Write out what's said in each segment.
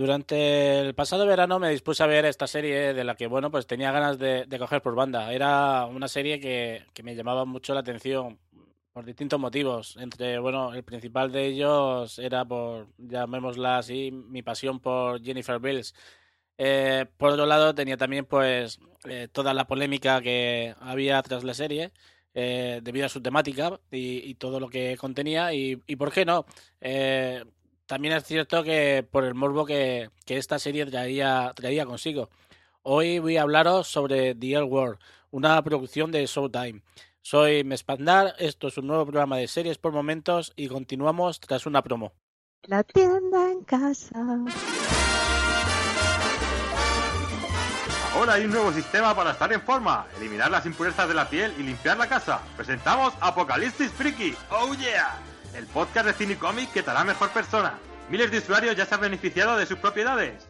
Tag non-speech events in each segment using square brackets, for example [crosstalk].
Durante el pasado verano me dispuse a ver esta serie de la que, bueno, pues tenía ganas de, coger por banda. Era una serie que, que, me llamaba mucho la atención por distintos motivos. Entre, bueno, el principal de ellos era por, llamémosla así, mi pasión por Jennifer Bills. Eh, por otro lado, tenía también, pues, eh, toda la polémica que había tras la serie. Eh, debido a su temática y, todo lo que contenía y, y por qué no eh, también es cierto que por el morbo que, esta serie traía, traía consigo. Hoy voy a hablaros sobre The L World, una producción de Showtime. Soy Mespandar, esto es un nuevo programa de series por momentos y continuamos tras una promo. La tienda en casa. Ahora hay un nuevo sistema para estar en forma, eliminar las impurezas de la piel y limpiar la casa. Presentamos Apocalipsis Freaky. ¡Oh yeah! El podcast de cine y cómic que te hará mejor persona. Miles de usuarios ya se han beneficiado de sus propiedades.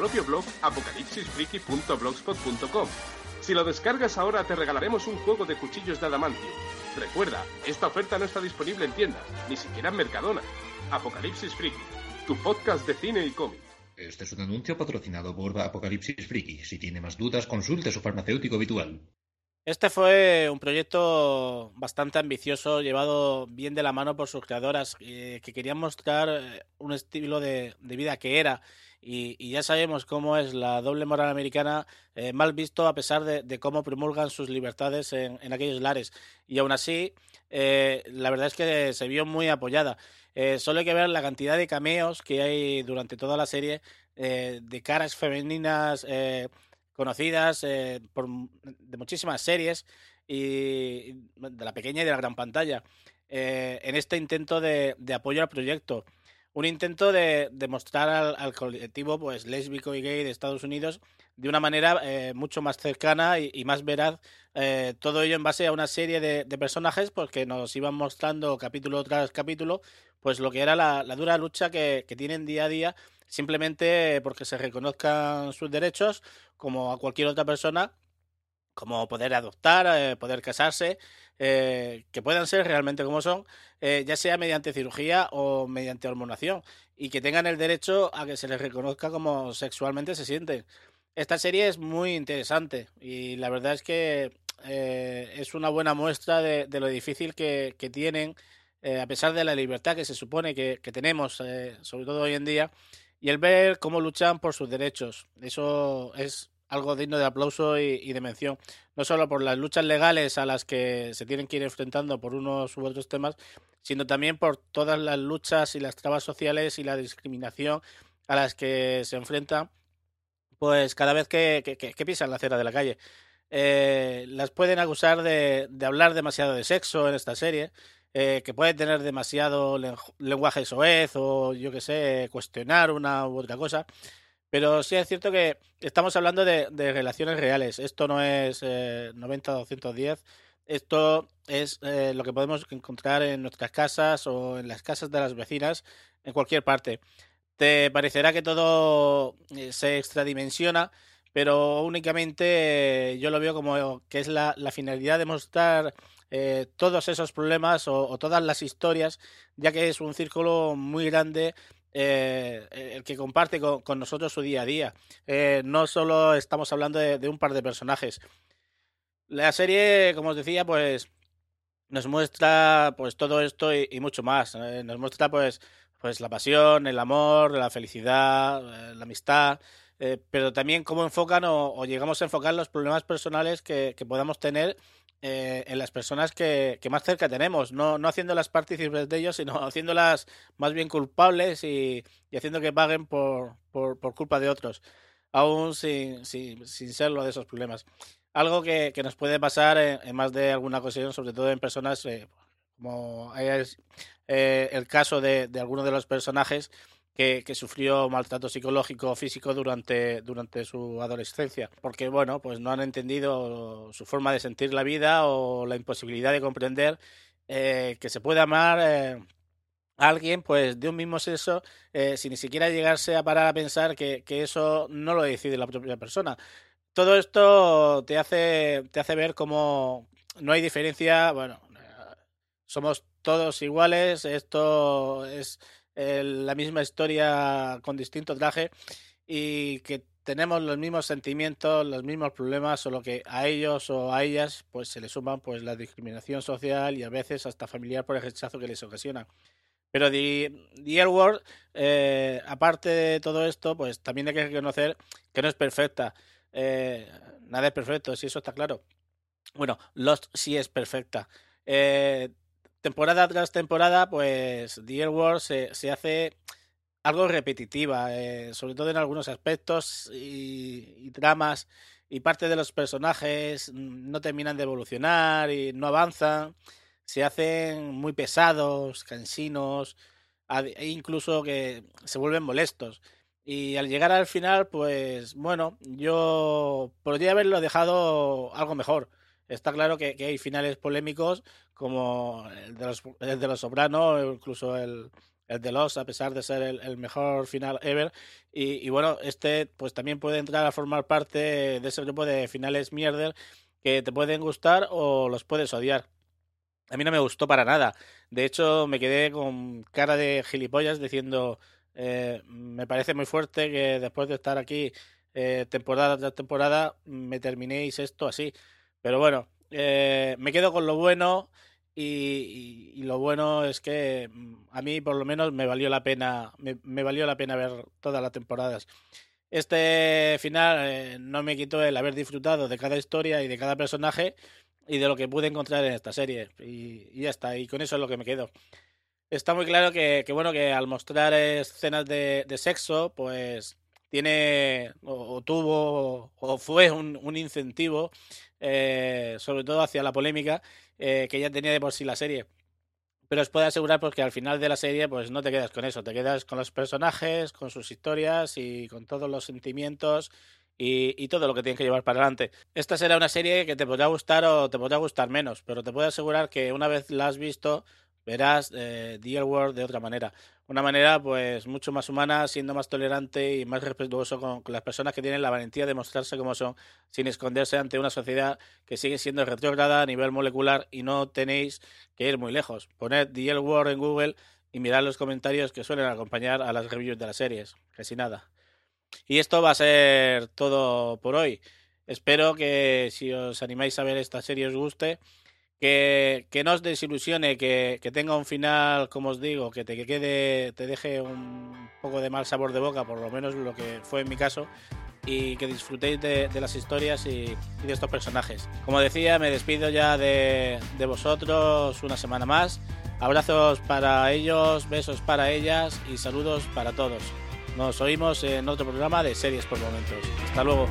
propio blog apocalipsisfriki.blogspot.com. Si lo descargas ahora te regalaremos un juego de cuchillos de adamantio. Recuerda, esta oferta no está disponible en tiendas, ni siquiera en Mercadona. Apocalipsis Friki, tu podcast de cine y cómic. Este es un anuncio patrocinado por Apocalipsis Friki. Si tiene más dudas, consulte su farmacéutico habitual. Este fue un proyecto bastante ambicioso, llevado bien de la mano por sus creadoras, eh, que querían mostrar eh, un estilo de, vida que era. Y, ya sabemos cómo es la doble moral americana, eh, mal visto a pesar de, cómo promulgan sus libertades en, aquellos lares. Y aún así, la verdad es que se vio muy apoyada. solo hay que ver la cantidad de cameos que hay durante toda la serie, de caras femeninas conocidas eh, por, de muchísimas series y de la pequeña y de la gran pantalla eh, en este intento de, apoyo al proyecto. Un intento de, mostrar al, colectivo pues lésbico y gay de Estados Unidos de una manera eh, mucho más cercana y, más veraz. todo ello en base a una serie de, personajes pues, que nos iban mostrando capítulo tras capítulo pues lo que era la, dura lucha que, que tienen día a día simplemente porque se reconozcan sus derechos como a cualquier otra persona, como poder adoptar, eh, poder casarse, eh, que puedan ser realmente como son, eh, ya sea mediante cirugía o mediante hormonación, y que tengan el derecho a que se les reconozca como sexualmente se sienten. Esta serie es muy interesante y la verdad es que es una buena muestra de, lo difícil que, tienen, a pesar de la libertad que se supone que, que tenemos, sobre todo hoy en día, y el ver cómo luchan por sus derechos. Eso es algo digno de aplauso y, de mención. No solo por las luchas legales a las que se tienen que ir enfrentando por unos u otros temas, sino también por todas las luchas y las trabas sociales y la discriminación a las que se enfrentan pues cada vez que, pisan la acera de la calle. Eh, las pueden acusar de, de hablar demasiado de sexo en esta serie, eh, que puede tener demasiado lenguaje soez o yo que sé, cuestionar una u otra cosa. Pero sí es cierto que estamos hablando de, relaciones reales. Esto no es 90-210. Eh, Esto es eh, lo que podemos encontrar en nuestras casas o en las casas de las vecinas, en cualquier parte. Te parecerá que todo se extradimensiona, pero únicamente yo lo veo como que es la, la finalidad de mostrar eh, todos esos problemas o, todas las historias, ya que es un círculo muy grande eh, el que comparte con, nosotros su día a día. Eh, no solo estamos hablando de, un par de personajes. La serie, como os decía, pues nos muestra pues todo esto y, mucho más. nos muestra pues, pues la pasión, el amor, la felicidad, la amistad. pero también cómo enfocan o, llegamos a enfocar los problemas personales que podamos tener eh, en las personas que, que, más cerca tenemos, no, no haciéndolas partícipes de ellos, sino [laughs] haciéndolas más bien culpables y, y haciendo que paguen por, por, por, culpa de otros, aún sin, sin, sin serlo de esos problemas. Algo que, que nos puede pasar en, más de alguna ocasión, sobre todo en personas eh, como eh, el caso de, de algunos de los personajes que, sufrió maltrato psicológico o físico durante, durante su adolescencia, porque bueno, pues no han entendido su forma de sentir la vida o la imposibilidad de comprender eh, que se puede amar eh, a alguien pues de un mismo sexo eh, sin ni siquiera llegarse a parar a pensar que, que eso no lo decide la propia persona. Todo esto te hace, te hace ver cómo no hay diferencia, bueno, somos todos iguales, esto es la misma historia con distinto traje y que tenemos los mismos sentimientos, los mismos problemas, solo que a ellos o a ellas pues se les suman pues la discriminación social y a veces hasta familiar por el rechazo que les ocasiona. Pero The, The World, eh, aparte de todo esto, pues también hay que reconocer que no es perfecta. Eh, nada es perfecto, si eso está claro. Bueno, Lost sí es perfecta. Eh, temporada tras temporada, pues The World se, se hace algo repetitiva, eh, sobre todo en algunos aspectos y, y, tramas y parte de los personajes no terminan de evolucionar y no avanzan, se hacen muy pesados, cansinos, e incluso que se vuelven molestos. Y al llegar al final, pues bueno, yo podría haberlo dejado algo mejor. Está claro que, hay finales polémicos como el de los, el de los Sopranos, incluso el, el de Los, a pesar de ser el, mejor final ever. Y, y, bueno, este pues también puede entrar a formar parte de ese grupo de finales mierder que te pueden gustar o los puedes odiar. A mí no me gustó para nada. De hecho, me quedé con cara de gilipollas diciendo, eh, me parece muy fuerte que después de estar aquí eh, temporada tras temporada me terminéis esto así. Pero bueno, eh, me quedo con lo bueno y, y, y, lo bueno es que mm, a mí por lo menos me valió la pena, me, me valió la pena ver todas las temporadas. Este final eh, no me quitó el haber disfrutado de cada historia y de cada personaje y de lo que pude encontrar en esta serie. Y, y ya está, y con eso es lo que me quedo. Está muy claro que, que bueno, que al mostrar escenas de, de sexo, pues tiene o, tuvo o fue un, un incentivo, eh, sobre todo hacia la polémica eh, que ya tenía de por sí la serie. Pero os puedo asegurar porque al final de la serie pues no te quedas con eso, te quedas con los personajes, con sus historias y con todos los sentimientos y, y, todo lo que tienes que llevar para adelante. Esta será una serie que te podrá gustar o te podrá gustar menos, pero te puedo asegurar que una vez la has visto verás eh, The World de otra manera. Una manera pues mucho más humana, siendo más tolerante y más respetuoso con, las personas que tienen la valentía de mostrarse como son, sin esconderse ante una sociedad que sigue siendo retrógrada a nivel molecular y no tenéis que ir muy lejos. Poned The World en Google y mirad los comentarios que suelen acompañar a las reviews de las series, casi nada. Y esto va a ser todo por hoy. Espero que si os animáis a ver esta serie os guste que, que no os desilusione, que, que, tenga un final, como os digo, que te que quede, te deje un poco de mal sabor de boca, por lo menos lo que fue en mi caso, y que disfrutéis de, de las historias y, de estos personajes. Como decía, me despido ya de, de vosotros una semana más. Abrazos para ellos, besos para ellas y saludos para todos. Nos oímos en otro programa de series por momentos. Hasta luego.